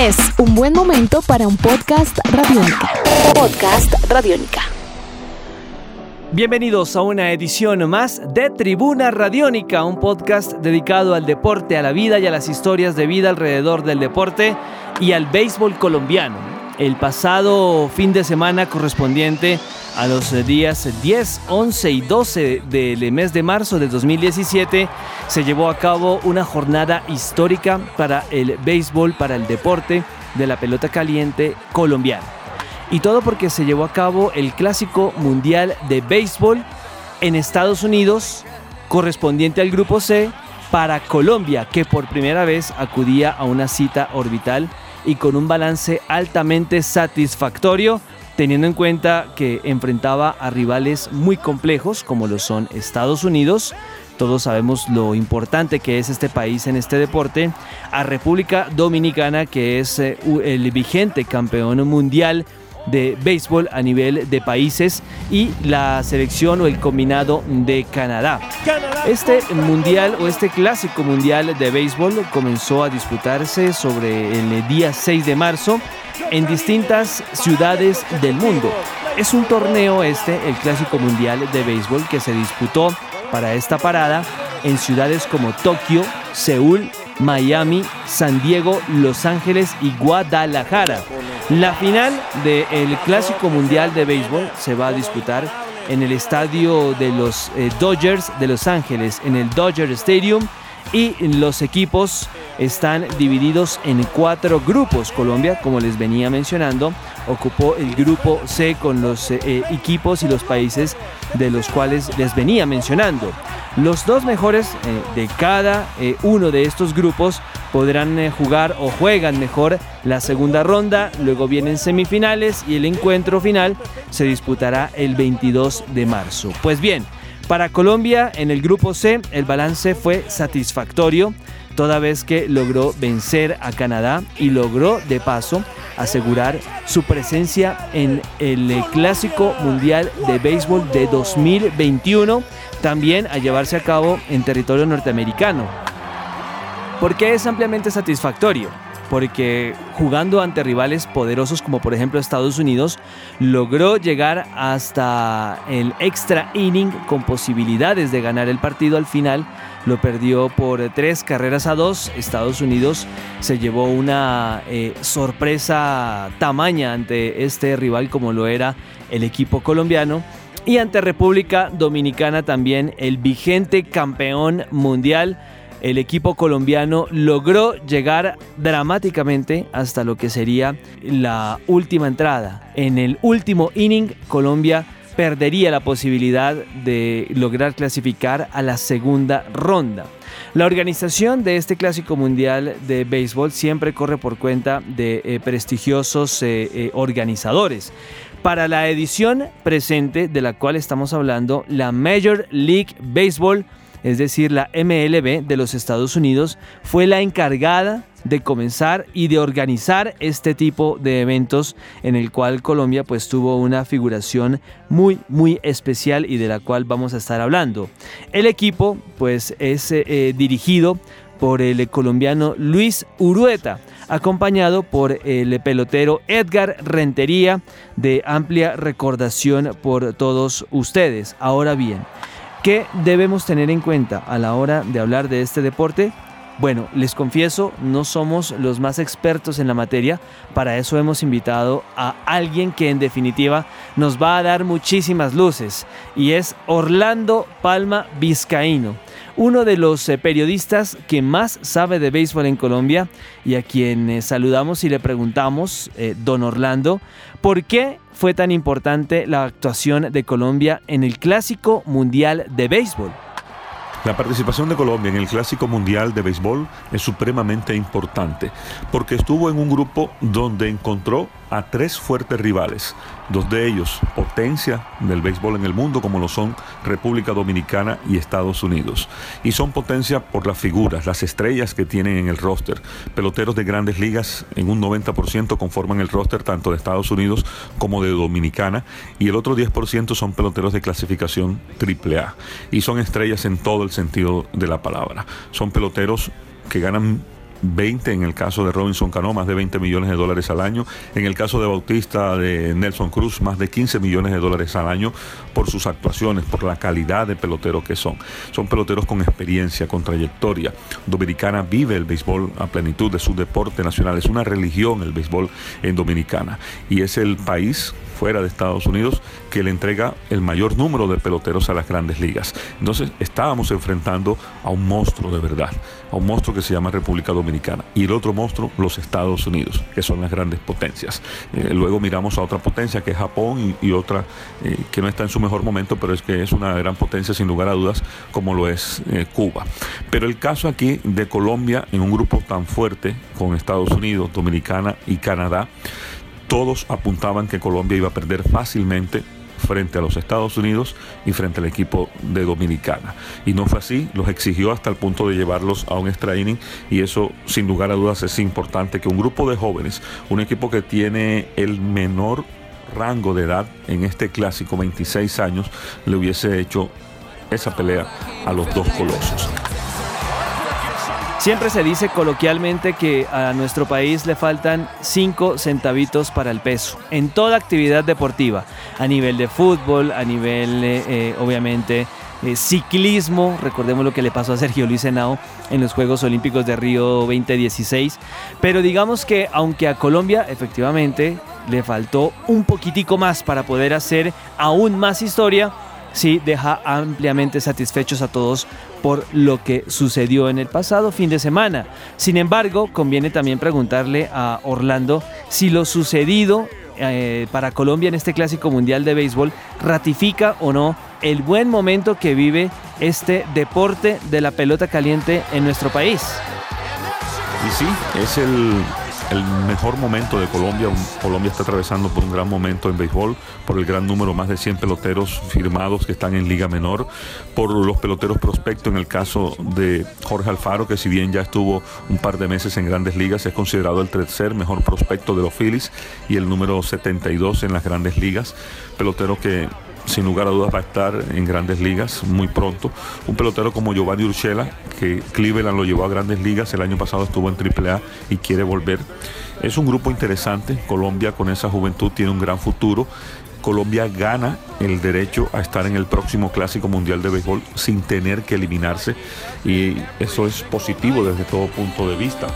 Es un buen momento para un podcast radiónica. Podcast radiónica. Bienvenidos a una edición más de Tribuna Radiónica, un podcast dedicado al deporte, a la vida y a las historias de vida alrededor del deporte y al béisbol colombiano el pasado fin de semana correspondiente a los días 10, 11 y 12 del mes de marzo de 2017 se llevó a cabo una jornada histórica para el béisbol, para el deporte de la pelota caliente colombiana. Y todo porque se llevó a cabo el Clásico Mundial de Béisbol en Estados Unidos, correspondiente al Grupo C, para Colombia, que por primera vez acudía a una cita orbital y con un balance altamente satisfactorio, teniendo en cuenta que enfrentaba a rivales muy complejos como lo son Estados Unidos, todos sabemos lo importante que es este país en este deporte, a República Dominicana que es eh, el vigente campeón mundial de béisbol a nivel de países y la selección o el combinado de Canadá. Este mundial o este clásico mundial de béisbol comenzó a disputarse sobre el día 6 de marzo en distintas ciudades del mundo. Es un torneo este, el clásico mundial de béisbol que se disputó para esta parada en ciudades como Tokio, Seúl, Miami, San Diego, Los Ángeles y Guadalajara. La final del Clásico Mundial de Béisbol se va a disputar en el estadio de los eh, Dodgers de Los Ángeles, en el Dodger Stadium, y los equipos están divididos en cuatro grupos. Colombia, como les venía mencionando, ocupó el grupo C con los eh, eh, equipos y los países de los cuales les venía mencionando. Los dos mejores eh, de cada uno de estos grupos podrán jugar o juegan mejor la segunda ronda, luego vienen semifinales y el encuentro final se disputará el 22 de marzo. Pues bien, para Colombia en el grupo C el balance fue satisfactorio toda vez que logró vencer a Canadá y logró de paso asegurar su presencia en el Clásico Mundial de Béisbol de 2021, también a llevarse a cabo en territorio norteamericano. ¿Por qué es ampliamente satisfactorio? porque jugando ante rivales poderosos como por ejemplo Estados Unidos, logró llegar hasta el extra inning con posibilidades de ganar el partido al final. Lo perdió por tres carreras a dos. Estados Unidos se llevó una eh, sorpresa tamaña ante este rival como lo era el equipo colombiano. Y ante República Dominicana también el vigente campeón mundial el equipo colombiano logró llegar dramáticamente hasta lo que sería la última entrada. En el último inning, Colombia perdería la posibilidad de lograr clasificar a la segunda ronda. La organización de este Clásico Mundial de Béisbol siempre corre por cuenta de eh, prestigiosos eh, eh, organizadores. Para la edición presente de la cual estamos hablando, la Major League Baseball es decir, la MLB de los Estados Unidos, fue la encargada de comenzar y de organizar este tipo de eventos en el cual Colombia pues tuvo una figuración muy muy especial y de la cual vamos a estar hablando. El equipo pues es eh, eh, dirigido por el colombiano Luis Urueta, acompañado por el pelotero Edgar Rentería, de amplia recordación por todos ustedes. Ahora bien, ¿Qué debemos tener en cuenta a la hora de hablar de este deporte? Bueno, les confieso, no somos los más expertos en la materia, para eso hemos invitado a alguien que en definitiva nos va a dar muchísimas luces, y es Orlando Palma Vizcaíno, uno de los eh, periodistas que más sabe de béisbol en Colombia y a quien eh, saludamos y le preguntamos, eh, don Orlando, ¿por qué fue tan importante la actuación de Colombia en el Clásico Mundial de Béisbol? La participación de Colombia en el Clásico Mundial de Béisbol es supremamente importante porque estuvo en un grupo donde encontró a tres fuertes rivales, dos de ellos potencia del béisbol en el mundo como lo son República Dominicana y Estados Unidos. Y son potencia por las figuras, las estrellas que tienen en el roster. Peloteros de grandes ligas en un 90% conforman el roster tanto de Estados Unidos como de Dominicana y el otro 10% son peloteros de clasificación AAA. Y son estrellas en todo el sentido de la palabra. Son peloteros que ganan 20 en el caso de Robinson Cano, más de 20 millones de dólares al año. En el caso de Bautista de Nelson Cruz, más de 15 millones de dólares al año por sus actuaciones, por la calidad de pelotero que son. Son peloteros con experiencia, con trayectoria. Dominicana vive el béisbol a plenitud de su deporte nacional. Es una religión el béisbol en Dominicana. Y es el país fuera de Estados Unidos que le entrega el mayor número de peloteros a las grandes ligas. Entonces estábamos enfrentando a un monstruo de verdad, a un monstruo que se llama República Dominicana y el otro monstruo los Estados Unidos, que son las grandes potencias. Eh, luego miramos a otra potencia que es Japón y, otra eh, que no está en su mejor momento, pero es que es una gran potencia sin lugar a dudas como lo es eh, Cuba. Pero el caso aquí de Colombia en un grupo tan fuerte con Estados Unidos, Dominicana y Canadá, todos apuntaban que Colombia iba a perder fácilmente frente a los Estados Unidos y frente al equipo de Dominicana. Y no fue así, los exigió hasta el punto de llevarlos a un extra inning y eso sin lugar a dudas es importante que un grupo de jóvenes, un equipo que tiene el menor rango de edad en este clásico, 26 años, le hubiese hecho esa pelea a los dos colosos. Siempre se dice coloquialmente que a nuestro país le faltan 5 centavitos para el peso en toda actividad deportiva, a nivel de fútbol, a nivel eh, eh, obviamente eh, ciclismo, recordemos lo que le pasó a Sergio Luis Henao en los Juegos Olímpicos de Río 2016, pero digamos que aunque a Colombia efectivamente le faltó un poquitico más para poder hacer aún más historia, sí deja ampliamente satisfechos a todos por lo que sucedió en el pasado fin de semana. Sin embargo, conviene también preguntarle a Orlando si lo sucedido eh, para Colombia en este Clásico Mundial de Béisbol ratifica o no el buen momento que vive este deporte de la pelota caliente en nuestro país. Y sí, es el el mejor momento de Colombia. Colombia está atravesando por un gran momento en béisbol, por el gran número, más de 100 peloteros firmados que están en Liga Menor, por los peloteros prospectos en el caso de Jorge Alfaro, que si bien ya estuvo un par de meses en grandes ligas, es considerado el tercer mejor prospecto de los Phillies y el número 72 en las grandes ligas. Pelotero que sin lugar a dudas va a estar en grandes ligas muy pronto. Un pelotero como Giovanni Urshela, que Cleveland lo llevó a grandes ligas, el año pasado estuvo en AAA y quiere volver. Es un grupo interesante, Colombia con esa juventud tiene un gran futuro. Colombia gana el derecho a estar en el próximo Clásico Mundial de Béisbol sin tener que eliminarse y eso es positivo desde todo punto de vista.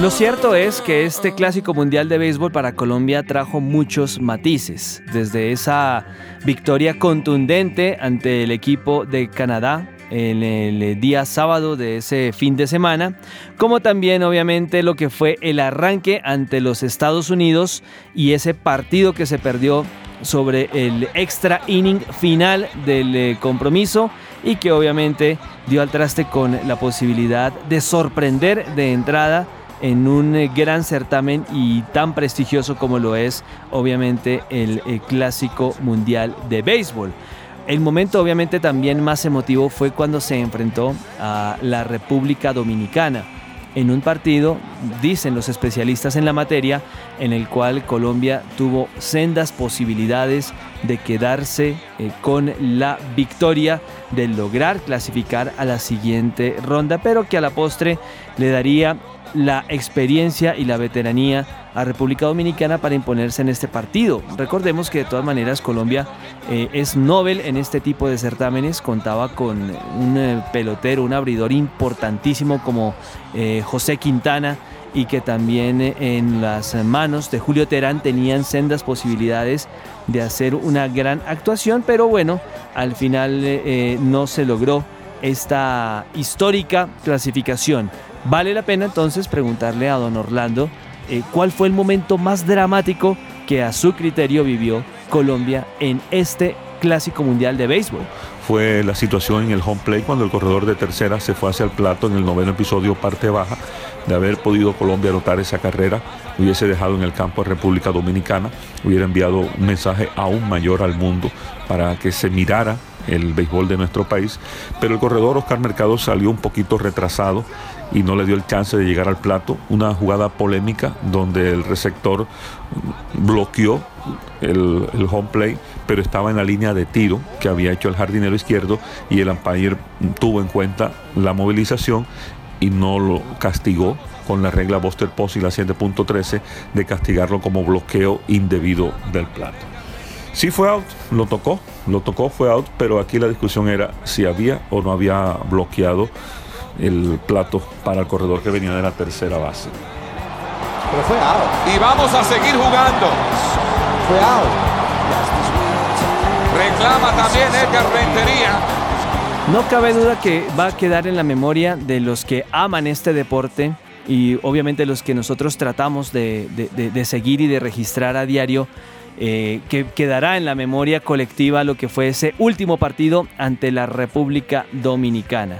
Lo cierto es que este clásico mundial de béisbol para Colombia trajo muchos matices, desde esa victoria contundente ante el equipo de Canadá en el día sábado de ese fin de semana, como también obviamente lo que fue el arranque ante los Estados Unidos y ese partido que se perdió sobre el extra inning final del eh, compromiso y que obviamente dio al traste con la posibilidad de sorprender de entrada en un eh, gran certamen y tan prestigioso como lo es obviamente el, eh, Clásico Mundial de Béisbol. El momento obviamente también más emotivo fue cuando se enfrentó a la República Dominicana en un partido, dicen los especialistas en la materia, en el cual Colombia tuvo sendas posibilidades de quedarse eh, con la victoria, de lograr clasificar a la siguiente ronda, pero que a la postre le daría la experiencia y la veteranía a República Dominicana para imponerse en este partido. Recordemos que de todas maneras Colombia eh, es Nobel en este tipo de certámenes, contaba con un eh, pelotero, un abridor importantísimo como eh, José Quintana y que también en las manos de Julio Terán tenían sendas posibilidades de hacer una gran actuación, pero bueno, al final no se logró esta histórica clasificación. Vale la pena entonces preguntarle a don Orlando eh, cuál fue el momento más dramático que a su criterio vivió Colombia en este Clásico Mundial de Béisbol. Fue la situación en el home play cuando el corredor de tercera se fue hacia el plato en el noveno episodio parte baja. De haber podido Colombia anotar esa carrera, hubiese dejado en el campo a República Dominicana, hubiera enviado un mensaje aún mayor al mundo para que se mirara el béisbol de nuestro país, pero el corredor Oscar Mercado salió un poquito retrasado y no le dio el chance de llegar al plato. Una jugada polémica donde el receptor bloqueó el, home play, pero estaba en la línea de tiro que había hecho el jardinero izquierdo y el umpire tuvo en cuenta la movilización y no lo castigó con la regla Buster Post y la 7.13 de castigarlo como bloqueo indebido del plato. Sí fue out, lo tocó, lo tocó, fue out, pero aquí la discusión era si había o no había bloqueado el plato para el corredor que venía de la tercera base. Pero fue out. Y vamos a seguir jugando. Fue out. Reclama también Edgar Rentería. No cabe duda que va a quedar en la memoria de los que aman este deporte y obviamente los que nosotros tratamos de, seguir y de registrar a diario, eh, que quedará en la memoria colectiva lo que fue ese último partido ante la República Dominicana.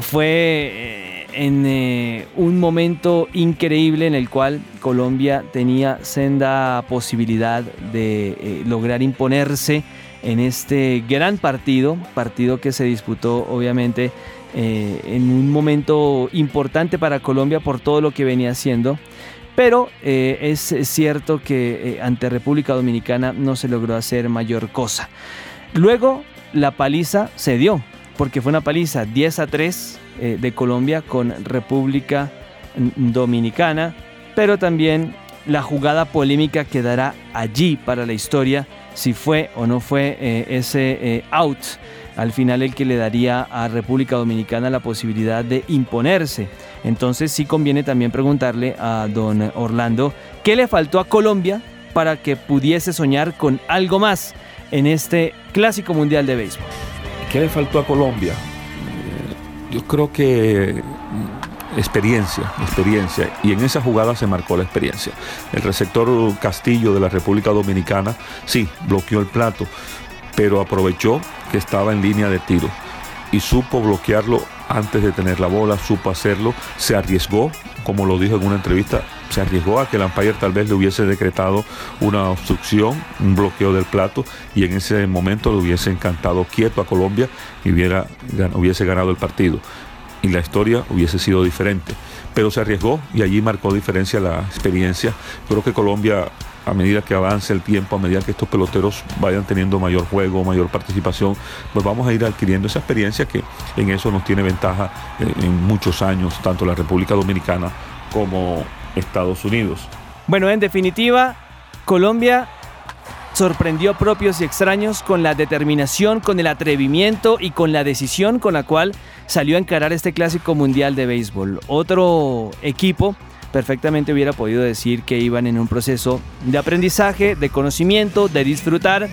Fue eh, en eh, un momento increíble en el cual Colombia tenía senda posibilidad de lograr imponerse en este gran partido, partido que se disputó obviamente eh, en un momento importante para Colombia por todo lo que venía haciendo. Pero eh, es cierto que eh, ante República Dominicana no se logró hacer mayor cosa. Luego la paliza se dio, porque fue una paliza 10 a 3 de Colombia con República Dominicana, pero también la jugada polémica quedará allí para la historia si fue o no fue eh, ese eh, out al final el que le daría a República Dominicana la posibilidad de imponerse. Entonces sí conviene también preguntarle a don Orlando qué le faltó a Colombia para que pudiese soñar con algo más en este clásico mundial de béisbol. ¿Qué le faltó a Colombia? Eh, yo creo que experiencia, experiencia. Y en esa jugada se marcó la experiencia. El receptor Castillo de la República Dominicana, sí, bloqueó el plato, pero aprovechó que estaba en línea de tiro y supo bloquearlo antes de tener la bola, supo hacerlo, se arriesgó, como lo dijo en una entrevista, se arriesgó a que el umpire tal vez le hubiese decretado una obstrucción, un bloqueo del plato y en ese momento le hubiese encantado quieto a Colombia y hubiera, hubiese ganado el partido y la historia hubiese sido diferente. Pero se arriesgó y allí marcó diferencia la experiencia. Creo que Colombia, a medida que avance el tiempo, a medida que estos peloteros vayan teniendo mayor juego, mayor participación, pues vamos a ir adquiriendo esa experiencia que en eso nos tiene ventaja en muchos años, tanto la República Dominicana como Estados Unidos. Bueno, en definitiva, Colombia sorprendió propios y extraños con la determinación, con el atrevimiento y con la decisión con la cual salió a encarar este clásico mundial de béisbol. Otro equipo perfectamente hubiera podido decir que iban en un proceso de aprendizaje, de conocimiento, de disfrutar,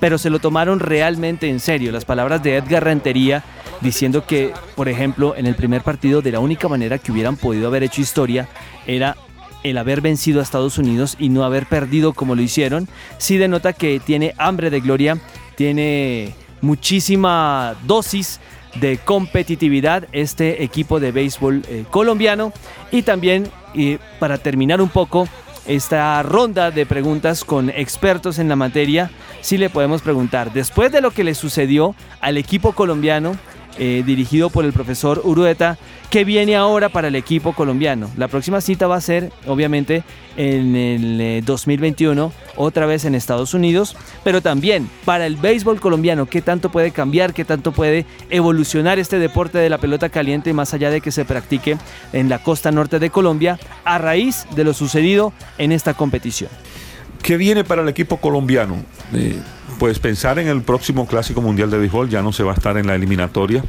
pero se lo tomaron realmente en serio. Las palabras de Edgar Rentería diciendo que, por ejemplo, en el primer partido de la única manera que hubieran podido haber hecho historia era el haber vencido a Estados Unidos y no haber perdido como lo hicieron, sí denota que tiene hambre de gloria, tiene muchísima dosis de competitividad este equipo de béisbol eh, colombiano. Y también para terminar un poco esta ronda de preguntas con expertos en la materia, sí le podemos preguntar, después de lo que le sucedió al equipo colombiano, eh, dirigido por el profesor Urueta, que viene ahora para el equipo colombiano. La próxima cita va a ser, obviamente, en el 2021, eh, otra vez en Estados Unidos, pero también para el béisbol colombiano, qué tanto puede cambiar, qué tanto puede evolucionar este deporte de la pelota caliente, más allá de que se practique en la costa norte de Colombia, a raíz de lo sucedido en esta competición. ¿Qué viene para el equipo colombiano? Eh, pues pensar en el próximo Clásico Mundial de Béisbol, ya no se va a estar en la eliminatoria,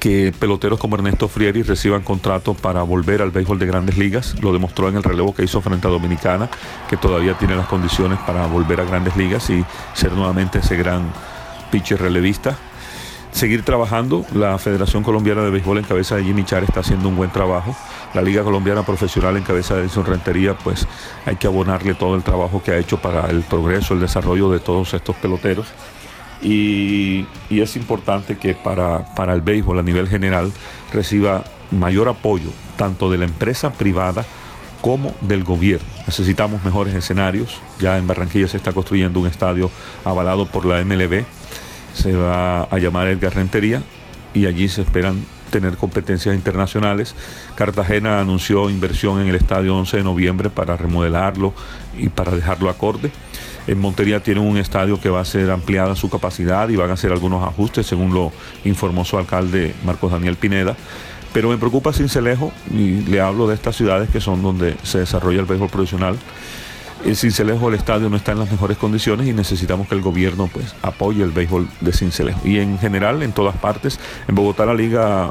que peloteros como Ernesto Frieri reciban contrato para volver al béisbol de grandes ligas. Lo demostró en el relevo que hizo frente a Dominicana, que todavía tiene las condiciones para volver a grandes ligas y ser nuevamente ese gran pitcher relevista seguir trabajando. La Federación Colombiana de Béisbol en cabeza de Jimmy Char está haciendo un buen trabajo. La Liga Colombiana Profesional en cabeza de Edson Rentería, pues hay que abonarle todo el trabajo que ha hecho para el progreso, el desarrollo de todos estos peloteros. Y, es importante que para, para el béisbol a nivel general reciba mayor apoyo tanto de la empresa privada como del gobierno. Necesitamos mejores escenarios. Ya en Barranquilla se está construyendo un estadio avalado por la MLB se va a llamar Edgar Rentería y allí se esperan tener competencias internacionales. Cartagena anunció inversión en el estadio 11 de noviembre para remodelarlo y para dejarlo acorde. En Montería tiene un estadio que va a ser ampliada su capacidad y van a hacer algunos ajustes, según lo informó su alcalde Marcos Daniel Pineda. Pero me preocupa Cincelejo y le hablo de estas ciudades que son donde se desarrolla el béisbol profesional. El Cincelejo, el estadio no está en las mejores condiciones y necesitamos que el gobierno pues apoye el béisbol de Cincelejo. Y en general, en todas partes, en Bogotá la liga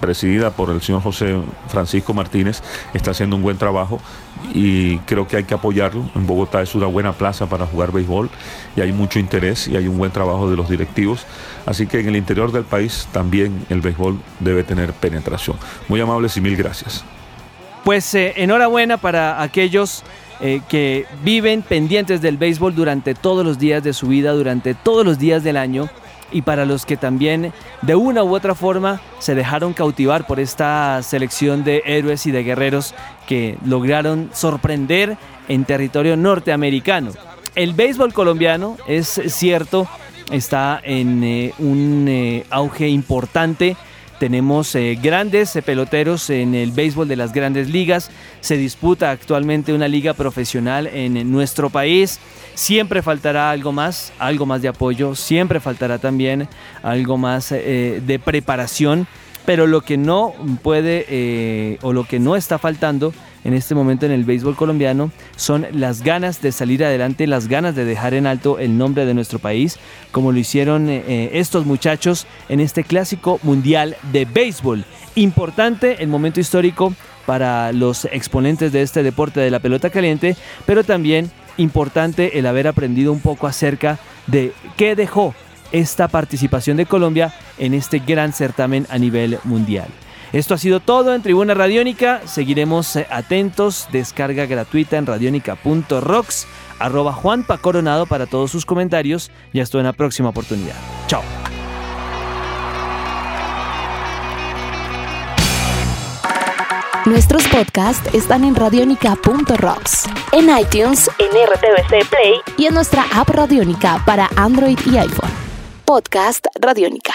presidida por el señor José Francisco Martínez, está haciendo un buen trabajo y creo que hay que apoyarlo. En Bogotá es una buena plaza para jugar béisbol y hay mucho interés y hay un buen trabajo de los directivos. Así que en el interior del país también el béisbol debe tener penetración. Muy amables y mil gracias. Pues eh, enhorabuena para aquellos eh, que viven pendientes del béisbol durante todos los días de su vida, durante todos los días del año y para los que también de una u otra forma se dejaron cautivar por esta selección de héroes y de guerreros que lograron sorprender en territorio norteamericano. El béisbol colombiano es cierto, está en eh, un eh, auge importante tenemos eh, grandes eh, peloteros en el béisbol de las grandes ligas. Se disputa actualmente una liga profesional en nuestro país. Siempre faltará algo más, algo más de apoyo. Siempre faltará también algo más eh, de preparación. Pero lo que no puede o lo que no está faltando en este momento en el béisbol colombiano son las ganas de salir adelante, las ganas de dejar en alto el nombre de nuestro país, como lo hicieron eh, eh, estos muchachos en este clásico mundial de béisbol. Importante el momento histórico para los exponentes de este deporte de la pelota caliente, pero también importante el haber aprendido un poco acerca de qué dejó esta participación de Colombia en este gran certamen a nivel mundial. Esto ha sido todo en Tribuna Radiónica. Seguiremos eh, atentos. Descarga gratuita en radionica.rocks. Arroba Juanpa Coronado para todos sus comentarios. Y hasta una próxima oportunidad. Chao. Nuestros podcasts están en radionica.rocks, en iTunes, en RTVC Play y en nuestra app Radionica para Android y iPhone. Podcast Radionica.